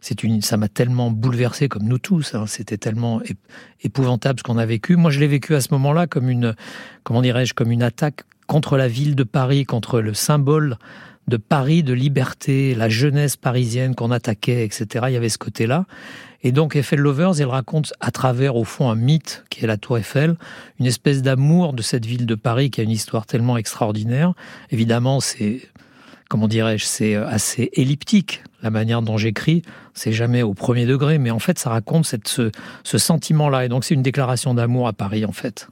C'est une, ça m'a tellement bouleversé comme nous tous. hein. C'était tellement ép- épouvantable ce qu'on a vécu. Moi, je l'ai vécu à ce moment-là comme une, comment dirais-je, comme une attaque contre la ville de Paris, contre le symbole de Paris, de liberté, la jeunesse parisienne qu'on attaquait, etc. Il y avait ce côté-là. Et donc Eiffel Lovers, elle raconte à travers, au fond, un mythe qui est la Tour Eiffel, une espèce d'amour de cette ville de Paris qui a une histoire tellement extraordinaire. Évidemment, c'est, comment dirais-je, c'est euh, assez elliptique la manière dont j'écris. C'est jamais au premier degré, mais en fait, ça raconte ce, ce sentiment-là. Et donc, c'est une déclaration d'amour à Paris, en fait.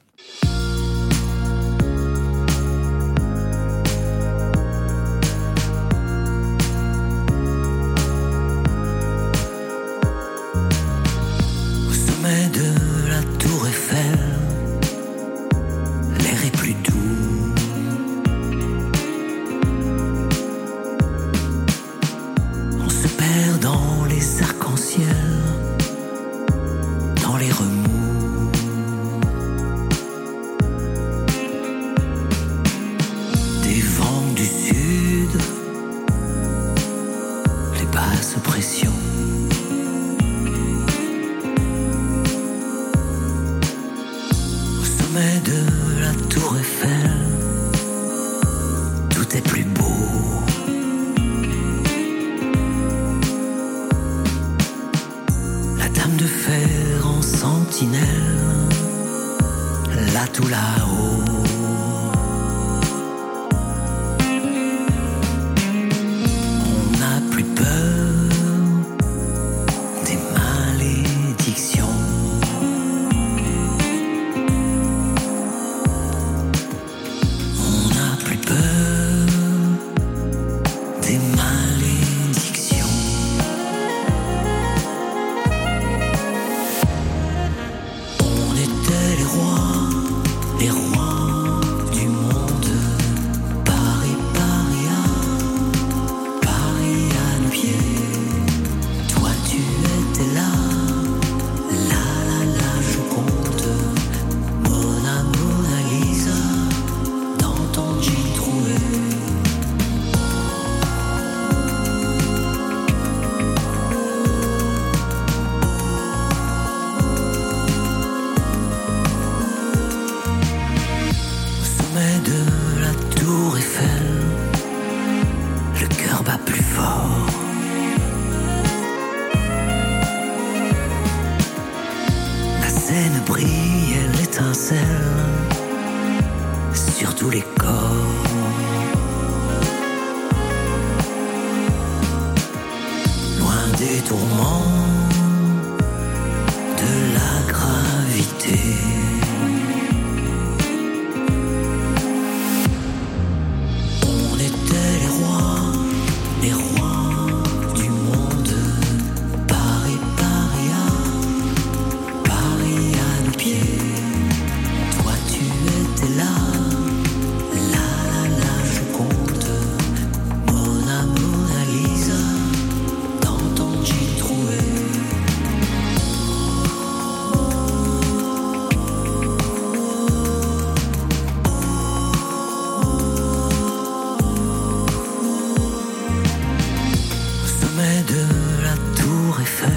Sommet de la tour Eiffel,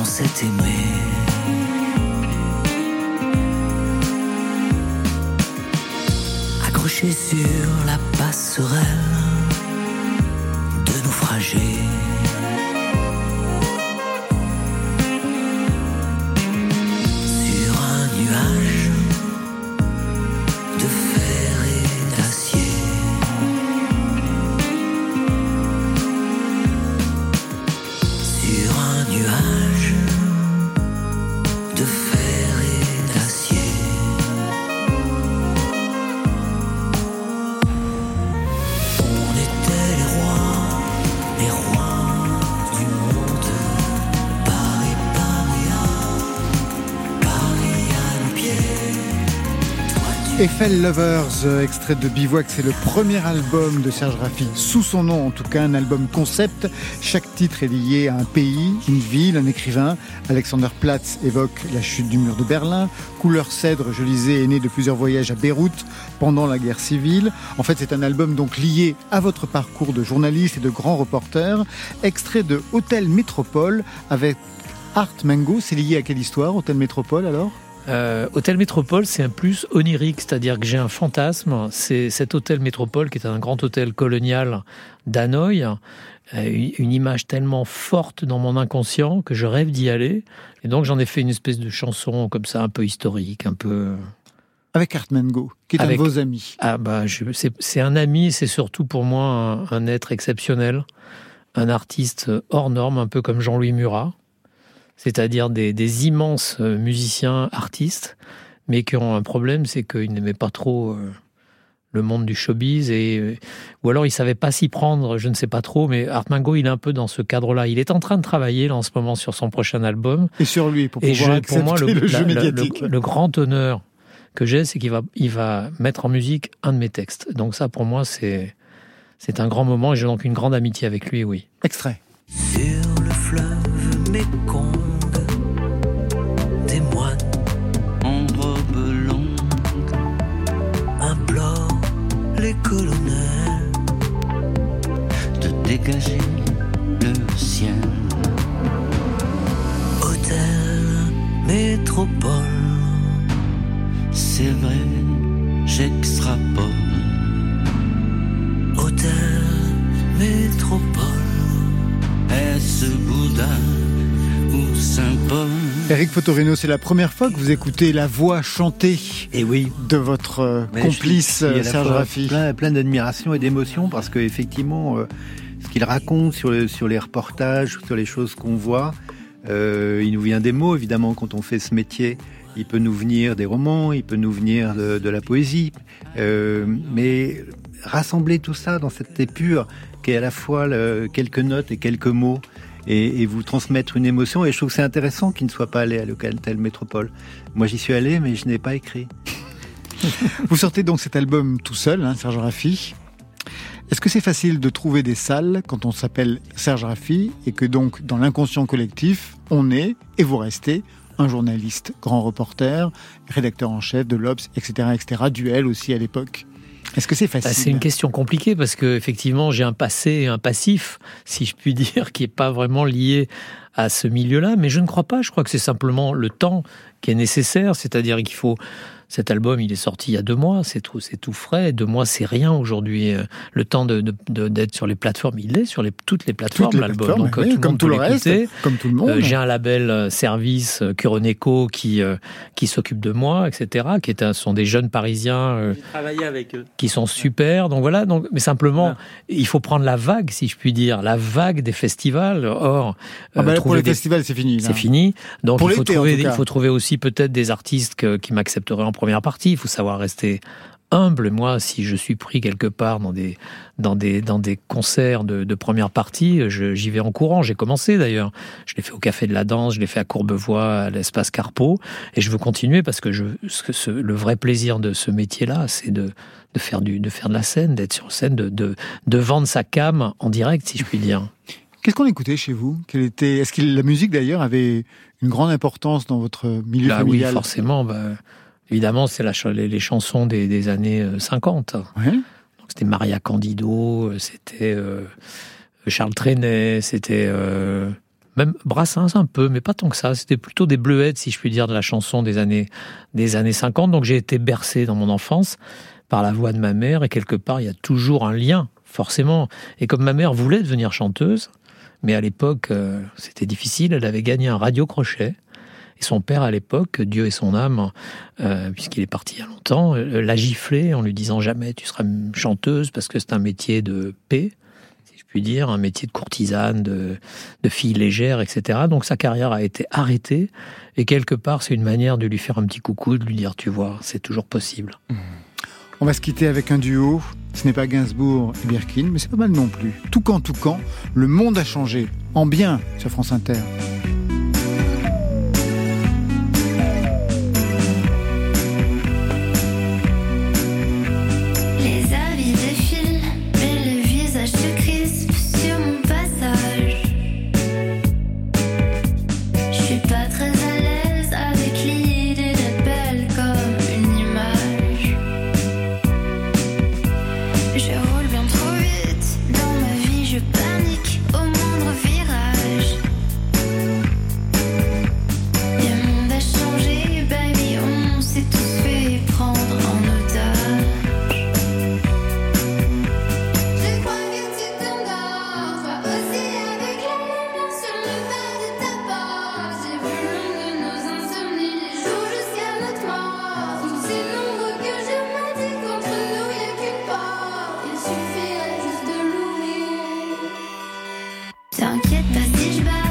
on s'est aimé. Accroché sur la passerelle de naufragés. Lovers, euh, extrait de Bivouac, c'est le premier album de Serge Raffi, sous son nom en tout cas, un album concept. Chaque titre est lié à un pays, une ville, un écrivain. Alexander Platz évoque la chute du mur de Berlin. Couleur cèdre, je lisais, est né de plusieurs voyages à Beyrouth pendant la guerre civile. En fait, c'est un album donc lié à votre parcours de journaliste et de grand reporter. Extrait de Hôtel Métropole avec Art Mango, c'est lié à quelle histoire, Hôtel Métropole alors? Euh, hôtel Métropole, c'est un plus onirique, c'est-à-dire que j'ai un fantasme. C'est cet hôtel Métropole qui est un grand hôtel colonial d'Hanoï, euh, une image tellement forte dans mon inconscient que je rêve d'y aller. Et donc j'en ai fait une espèce de chanson comme ça, un peu historique, un peu. Avec Art Mango, qui est un de vos amis. Ah bah, c'est un ami, c'est surtout pour moi un, un être exceptionnel, un artiste hors norme, un peu comme Jean-Louis Murat c'est-à-dire des, immenses euh, musiciens, artistes, mais qui ont un problème, c'est qu'ils n'aimaient pas trop euh, le monde du showbiz, et, euh, ou alors ils ne savaient pas s'y prendre, je ne sais pas trop, mais Art Mango, il est un peu dans ce cadre-là. Il est en train de travailler là, en ce moment sur son prochain album. Et sur lui, pour pouvoir et pour moi, le, jeu médiatique. Le, grand honneur que j'ai, c'est qu'il va, il va mettre en musique un de mes textes. Donc ça, pour moi, c'est, c'est un grand moment, et j'ai donc une grande amitié avec lui, oui. Extrait. Sur le fleuve métropole, c'est vrai, j'extrapole. Hôtel, métropole, est-ce Bouddha? ou Saint-Paul? Eric Fotorino, c'est la première fois que vous écoutez la voix chantée et eh oui. de votre euh, complice euh, Serge Raffi. Plein, plein d'admiration et d'émotion parce qu'effectivement, euh, ce qu'il raconte sur, sur les reportages, sur les choses qu'on voit, il nous vient des mots évidemment quand on fait ce métier. Il peut nous venir des romans, il peut nous venir de, la poésie, mais rassembler tout ça dans cette épure qui est à la fois quelques notes et quelques mots, et, vous transmettre une émotion. Et je trouve que c'est intéressant qu'il ne soit pas allé à l'Hôtel Métropole. Moi, j'y suis allé, mais je n'ai pas écrit. vous sortez donc cet album tout seul, hein, Serge Raffi. Est-ce que c'est facile de trouver des salles quand on s'appelle Serge Raffi et que donc dans l'inconscient collectif, on est et vous restez un journaliste, grand reporter, rédacteur en chef de l'Obs, etc., etc., duel aussi à l'époque est-ce que c'est bah, facile C'est une question compliquée parce que effectivement j'ai un passé et un passif, si je puis dire, qui est pas vraiment lié à ce milieu-là. Mais je ne crois pas. Je crois que c'est simplement le temps qui est nécessaire, c'est-à-dire qu'il faut cet album, il est sorti il y a deux mois, c'est tout, c'est tout frais. Deux mois, c'est rien aujourd'hui. Euh, le temps de, d'être sur les plateformes, il est sur les, toutes les plateformes, l'album. Donc, euh, comme tout le reste, comme tout le monde. Euh, j'ai un label service Curoneco qui, qui s'occupe de moi, etc., qui est un, sont des jeunes Parisiens avec eux. qui sont super. Donc voilà, donc, mais simplement, il faut prendre la vague, si je puis dire, la vague des festivals. Or, ah bah pour les festivals, c'est fini. C'est fini. Donc il faut, trouver, il faut trouver aussi peut-être des artistes qui m'accepteraient en première partie. Il faut savoir rester humble. Moi, si je suis pris quelque part dans des, dans des, dans des concerts de, première partie, j'y vais en courant. J'ai commencé d'ailleurs. Je l'ai fait au Café de la Danse, je l'ai fait à Courbevoie, à l'Espace Carpeau. Et je veux continuer parce que je, ce, le vrai plaisir de ce métier-là, c'est de, de, faire du, de faire de la scène, d'être sur scène, de, de, de vendre sa cam en direct, si je puis dire. Qu'est-ce qu'on écoutait chez vous? Était Est-ce que la musique d'ailleurs avait une grande importance dans votre milieu bah familial? Oui, forcément. Bah, Évidemment, c'est les, les, chansons des, années 50. Euh, c'était Maria Candido, euh, c'était euh, Charles Trenet, c'était même Brassens un peu, mais pas tant que ça. C'était plutôt des bleuettes, si je puis dire, de la chanson des années, des années 50. Donc j'ai été bercé dans mon enfance par la voix de ma mère, et quelque part, il y a toujours un lien, forcément. Et comme ma mère voulait devenir chanteuse, mais à l'époque, c'était difficile, elle avait gagné un radio-crochet. Et son père, à l'époque, Dieu et son âme, euh, puisqu'il est parti il y a longtemps, euh, l'a giflé en lui disant jamais tu seras chanteuse parce que c'est un métier de paix, si je puis dire, un métier de courtisane, de, fille légère, etc. Donc sa carrière a été arrêtée. Et quelque part, c'est une manière de lui faire un petit coucou, de lui dire tu vois, c'est toujours possible. On va se quitter avec un duo. Ce n'est pas Gainsbourg et Birkin, mais c'est pas mal non plus. Tout quand, tout quand, le monde a changé. En bien sur France Inter. T'inquiète pas si je baille,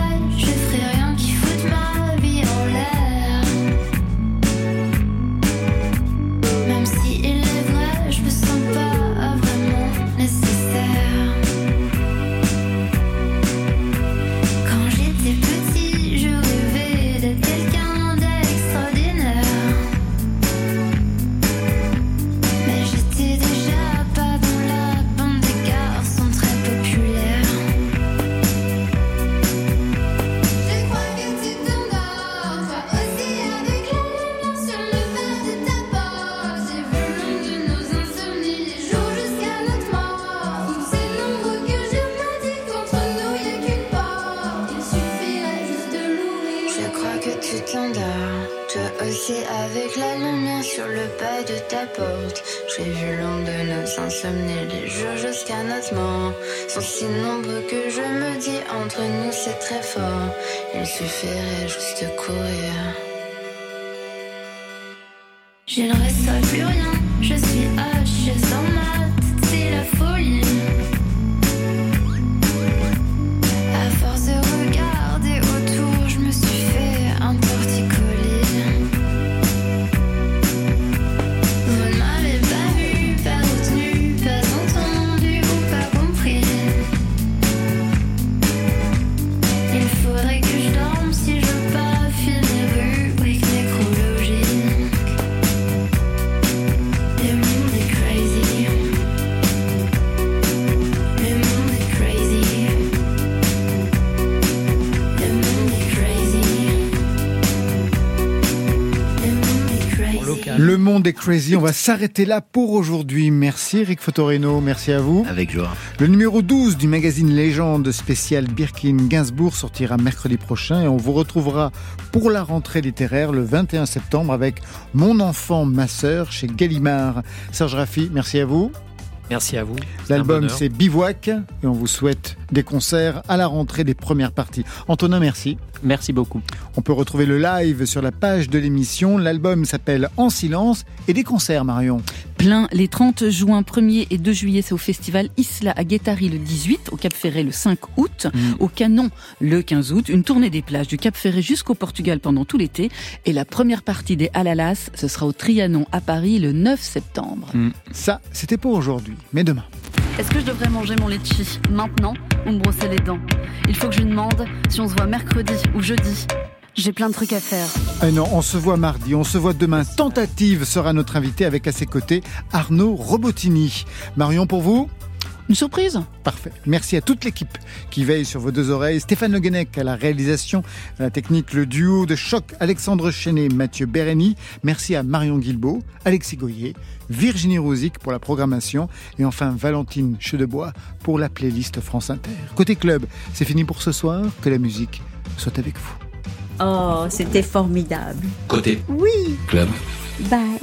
monde est crazy. On va s'arrêter là pour aujourd'hui. Merci Eric Fotorino. Merci à vous. Avec joie. Le numéro 12 du magazine Légende spécial Birkin Gainsbourg sortira mercredi prochain et on vous retrouvera pour la rentrée littéraire le 21 septembre avec Mon enfant, ma sœur chez Gallimard. Serge Raffi, merci à vous. Merci à vous. L'album c'est Bivouac et on vous souhaite des concerts à la rentrée des premières parties. Antonin, merci. Merci beaucoup. On peut retrouver le live sur la page de l'émission. L'album s'appelle En silence et des concerts, Marion. Plein les 30 juin, 1er et 2 juillet, c'est au festival Isla à Guétari le 18, au Cap Ferré le 5 août, au Canon le 15 août, une tournée des plages du Cap Ferré jusqu'au Portugal pendant tout l'été, et la première partie des Alalas, ce sera au Trianon à Paris le 9 septembre. Ça, c'était pour aujourd'hui. Mais demain. Est-ce que je devrais manger mon litchi maintenant ou me brosser les dents? Il faut que je lui demande si on se voit mercredi ou jeudi. J'ai plein de trucs à faire. Ah non, on se voit mardi, on se voit demain. Tentative sera notre invité avec à ses côtés Arnaud Robotini. Marion, pour vous? Une surprise Parfait. Merci à toute l'équipe qui veille sur vos deux oreilles. Stéphane Le Guenec à la réalisation, à la technique, le duo de choc Alexandre Chenet, Mathieu Bérény. Merci à Marion Guilbault, Alexis Goyer, Virginie Rosic pour la programmation et enfin Valentine Chedebois pour la playlist France Inter. Côté club, c'est fini pour ce soir. Que la musique soit avec vous. Oh, c'était formidable. Côté Oui. club. Bye.